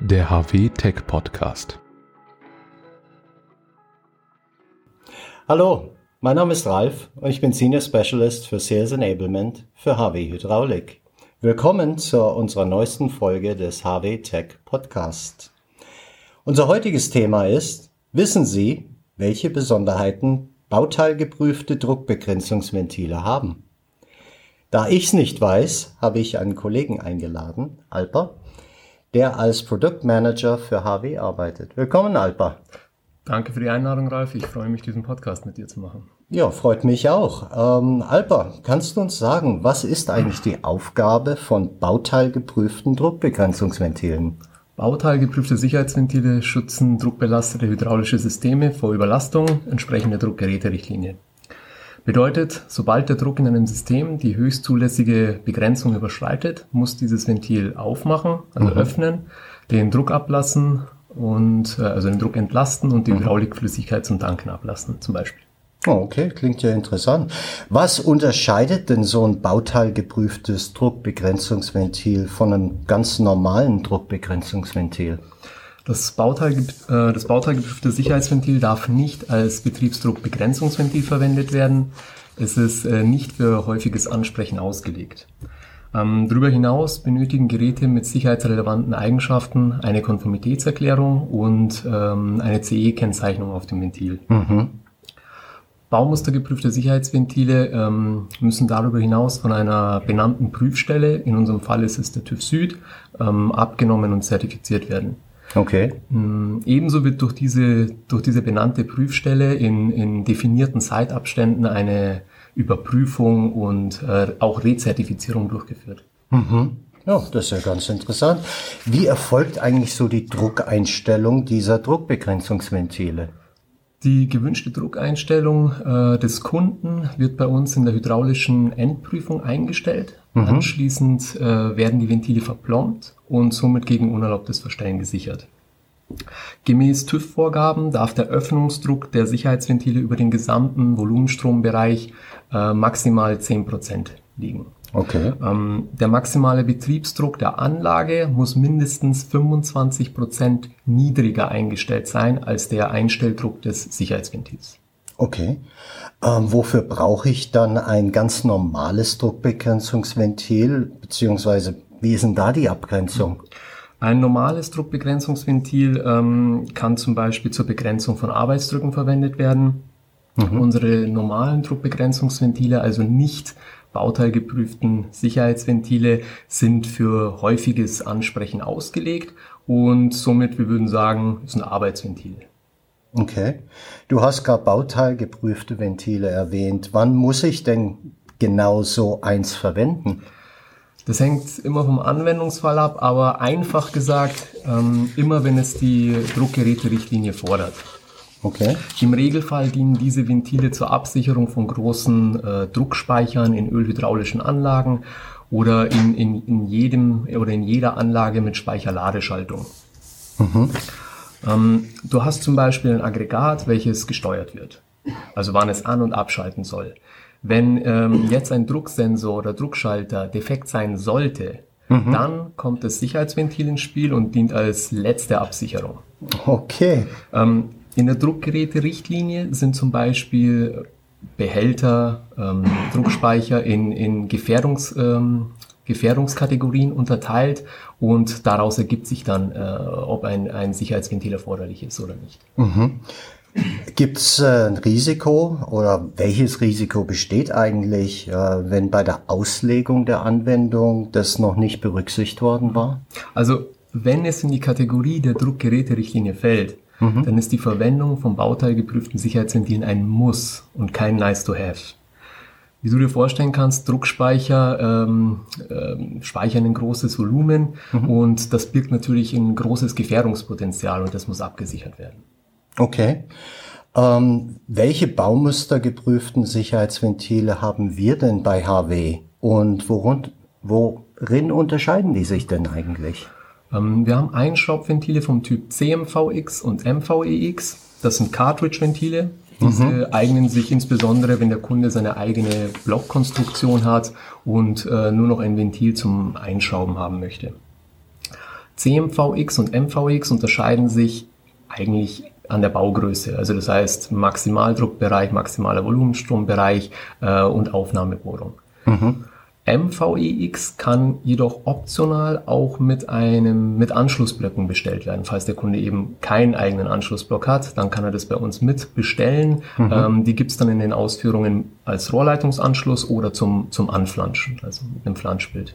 der HW Tech Podcast. Hallo, mein Name ist Ralf und ich bin Senior Specialist für Sales Enablement für HW Hydraulik. Willkommen zu unserer neuesten Folge des HW Tech Podcast. Unser heutiges Thema ist, wissen Sie, welche Besonderheiten bauteilgeprüfte Druckbegrenzungsventile haben? Da ich's nicht weiß, habe ich einen Kollegen eingeladen, Alper, der als Produktmanager für HW arbeitet. Willkommen, Alper. Danke für die Einladung, Ralf. Ich freue mich, diesen Podcast mit dir zu machen. Ja, freut mich auch. Ähm, Alper, kannst du uns sagen, was ist eigentlich die Aufgabe von bauteilgeprüften Druckbegrenzungsventilen? Bauteilgeprüfte Sicherheitsventile schützen druckbelastete hydraulische Systeme vor Überlastung entsprechender Druckgeräterichtlinie. Bedeutet, sobald der Druck in einem System die höchst zulässige Begrenzung überschreitet, muss dieses Ventil aufmachen, also mhm. öffnen, den Druck ablassen und äh, also den Druck entlasten und die mhm. Hydraulikflüssigkeit zum Tanken ablassen, zum Beispiel. Oh, okay, klingt ja interessant. Was unterscheidet denn so ein bauteilgeprüftes Druckbegrenzungsventil von einem ganz normalen Druckbegrenzungsventil? Das, Bauteil, äh, das bauteilgeprüfte Sicherheitsventil darf nicht als Betriebsdruckbegrenzungsventil verwendet werden. Es ist äh, nicht für häufiges Ansprechen ausgelegt. Ähm, darüber hinaus benötigen Geräte mit sicherheitsrelevanten Eigenschaften eine Konformitätserklärung und ähm, eine CE-Kennzeichnung auf dem Ventil. Mhm. Baumustergeprüfte Sicherheitsventile ähm, müssen darüber hinaus von einer benannten Prüfstelle, in unserem Fall ist es der TÜV Süd, ähm, abgenommen und zertifiziert werden. Okay. Mm, ebenso wird durch diese, durch diese benannte Prüfstelle in, in definierten Zeitabständen eine Überprüfung und äh, auch Rezertifizierung durchgeführt. Mhm. Ja, das ist ja ganz interessant. Wie erfolgt eigentlich so die Druckeinstellung dieser Druckbegrenzungsventile? Die gewünschte Druckeinstellung äh, des Kunden wird bei uns in der hydraulischen Endprüfung eingestellt. Mhm. Anschließend äh, werden die Ventile verplombt und somit gegen unerlaubtes Verstellen gesichert. Gemäß TÜV-Vorgaben darf der Öffnungsdruck der Sicherheitsventile über den gesamten Volumenstrombereich äh, maximal 10% liegen. Okay. Ähm, der maximale Betriebsdruck der Anlage muss mindestens 25 Prozent niedriger eingestellt sein als der Einstelldruck des Sicherheitsventils. Okay. Ähm, wofür brauche ich dann ein ganz normales Druckbegrenzungsventil, beziehungsweise wie ist denn da die Abgrenzung? Ein normales Druckbegrenzungsventil ähm, kann zum Beispiel zur Begrenzung von Arbeitsdrücken verwendet werden. Mhm. Unsere normalen Druckbegrenzungsventile, also nicht bauteilgeprüften Sicherheitsventile sind für häufiges Ansprechen ausgelegt und somit, wir würden sagen, ist ein Arbeitsventil. Okay. Du hast gerade bauteilgeprüfte Ventile erwähnt. Wann muss ich denn genau so eins verwenden? Das hängt immer vom Anwendungsfall ab, aber einfach gesagt, ähm, immer wenn es die Druckgeräterichtlinie fordert. Okay. Im Regelfall dienen diese Ventile zur Absicherung von großen äh, Druckspeichern in ölhydraulischen Anlagen oder in, in, in jedem oder in jeder Anlage mit Speicherladeschaltung. Mhm. Ähm, du hast zum Beispiel ein Aggregat, welches gesteuert wird, also wann es an- und abschalten soll. Wenn ähm, jetzt ein Drucksensor oder Druckschalter defekt sein sollte, mhm. dann kommt das Sicherheitsventil ins Spiel und dient als letzte Absicherung. Okay. Ähm, in der Druckgeräte-Richtlinie sind zum Beispiel Behälter, ähm, Druckspeicher in, in Gefährdungs, ähm, Gefährdungskategorien unterteilt und daraus ergibt sich dann, äh, ob ein, ein Sicherheitsventil erforderlich ist oder nicht. Mhm. Gibt es äh, ein Risiko oder welches Risiko besteht eigentlich, äh, wenn bei der Auslegung der Anwendung das noch nicht berücksichtigt worden war? Also wenn es in die Kategorie der Druckgeräterichtlinie fällt, mhm. dann ist die Verwendung von bauteilgeprüften Sicherheitsventilen ein Muss und kein Nice to have. Wie du dir vorstellen kannst, Druckspeicher ähm, ähm, speichern ein großes Volumen mhm. und das birgt natürlich ein großes Gefährdungspotenzial und das muss abgesichert werden. Okay. Ähm, welche baumustergeprüften Sicherheitsventile haben wir denn bei HW und worin, worin unterscheiden die sich denn eigentlich? Ähm, wir haben Einschraubventile vom Typ CMVX und MVEX. Das sind Cartridge-Ventile. Diese mhm. eignen sich insbesondere, wenn der Kunde seine eigene Blockkonstruktion hat und äh, nur noch ein Ventil zum Einschrauben haben möchte. CMVX und MVX unterscheiden sich eigentlich an der Baugröße. Also das heißt Maximaldruckbereich, maximaler Volumenstrombereich äh, und Aufnahmebohrung. Mhm. MVEX kann jedoch optional auch mit einem mit Anschlussblöcken bestellt werden. Falls der Kunde eben keinen eigenen Anschlussblock hat, dann kann er das bei uns mit bestellen. Mhm. Ähm, die gibt's dann in den Ausführungen als Rohrleitungsanschluss oder zum, zum Anflanschen, also mit einem Flanschbild.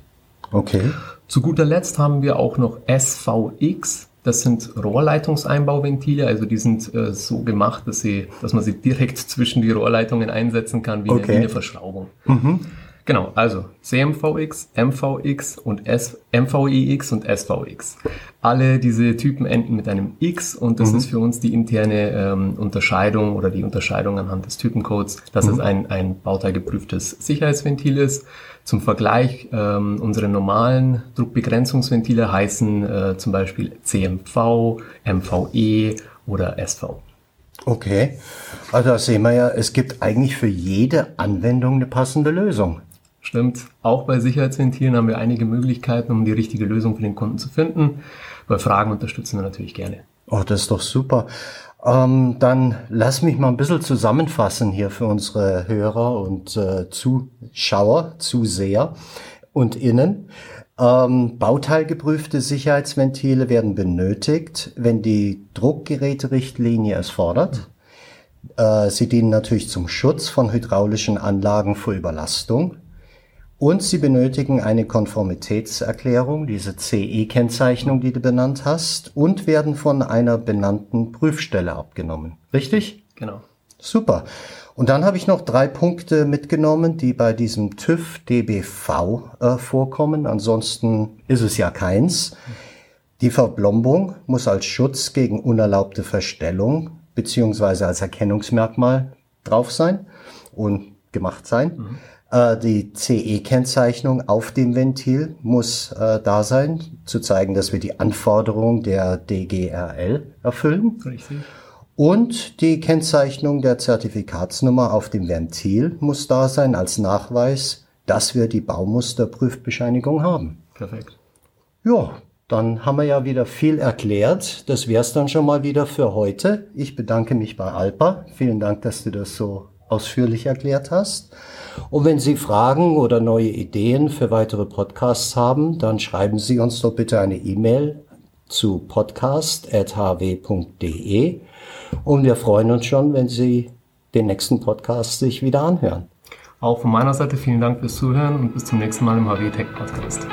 Okay. Zu guter Letzt haben wir auch noch SVX. Das sind Rohrleitungseinbauventile, also die sind äh, so gemacht, dass, sie, dass man sie direkt zwischen die Rohrleitungen einsetzen kann, wie, okay. eine, wie eine Verschraubung. Mhm. Genau, also CMVX, MVX und S, MVIX und SVX. Alle diese Typen enden mit einem X und das mhm. ist für uns die interne ähm, Unterscheidung oder die Unterscheidung anhand des Typencodes, dass mhm. es ein, ein bauteilgeprüftes Sicherheitsventil ist. Zum Vergleich, ähm, unsere normalen Druckbegrenzungsventile heißen äh, zum Beispiel CMV, MVE oder SV. Okay, also da sehen wir ja, es gibt eigentlich für jede Anwendung eine passende Lösung. Stimmt. Auch bei Sicherheitsventilen haben wir einige Möglichkeiten, um die richtige Lösung für den Kunden zu finden. Bei Fragen unterstützen wir natürlich gerne. Oh, das ist doch super. Ähm, dann lass mich mal ein bisschen zusammenfassen hier für unsere Hörer und äh, Zuschauer, Zuseher und Innen. Ähm, bauteilgeprüfte Sicherheitsventile werden benötigt, wenn die Druckgeräterichtlinie es fordert. Äh, sie dienen natürlich zum Schutz von hydraulischen Anlagen vor Überlastung. Und sie benötigen eine Konformitätserklärung, diese CE-Kennzeichnung, die du benannt hast, und werden von einer benannten Prüfstelle abgenommen. Richtig? Genau. Super. Und dann habe ich noch drei Punkte mitgenommen, die bei diesem TÜV DBV äh, vorkommen. Ansonsten ist es ja keins. Die Verblombung muss als Schutz gegen unerlaubte Verstellung beziehungsweise als Erkennungsmerkmal drauf sein und gemacht sein. Mhm. Äh, die CE-Kennzeichnung auf dem Ventil muss äh, da sein, zu zeigen, dass wir die Anforderungen der DGRL erfüllen. Richtig. Und die Kennzeichnung der Zertifikatsnummer auf dem Ventil muss da sein als Nachweis, dass wir die Baumusterprüfbescheinigung haben. Perfekt. Ja, dann haben wir ja wieder viel erklärt. Das wär's dann schon mal wieder für heute. Ich bedanke mich bei Alpa. Vielen Dank, dass du das so ausführlich erklärt hast. Und wenn Sie Fragen oder neue Ideen für weitere Podcasts haben, dann schreiben Sie uns doch bitte eine E-Mail zu podcast.hw.de und wir freuen uns schon, wenn Sie den nächsten Podcast sich wieder anhören. Auch von meiner Seite vielen Dank fürs Zuhören und bis zum nächsten Mal im HW Tech Podcast.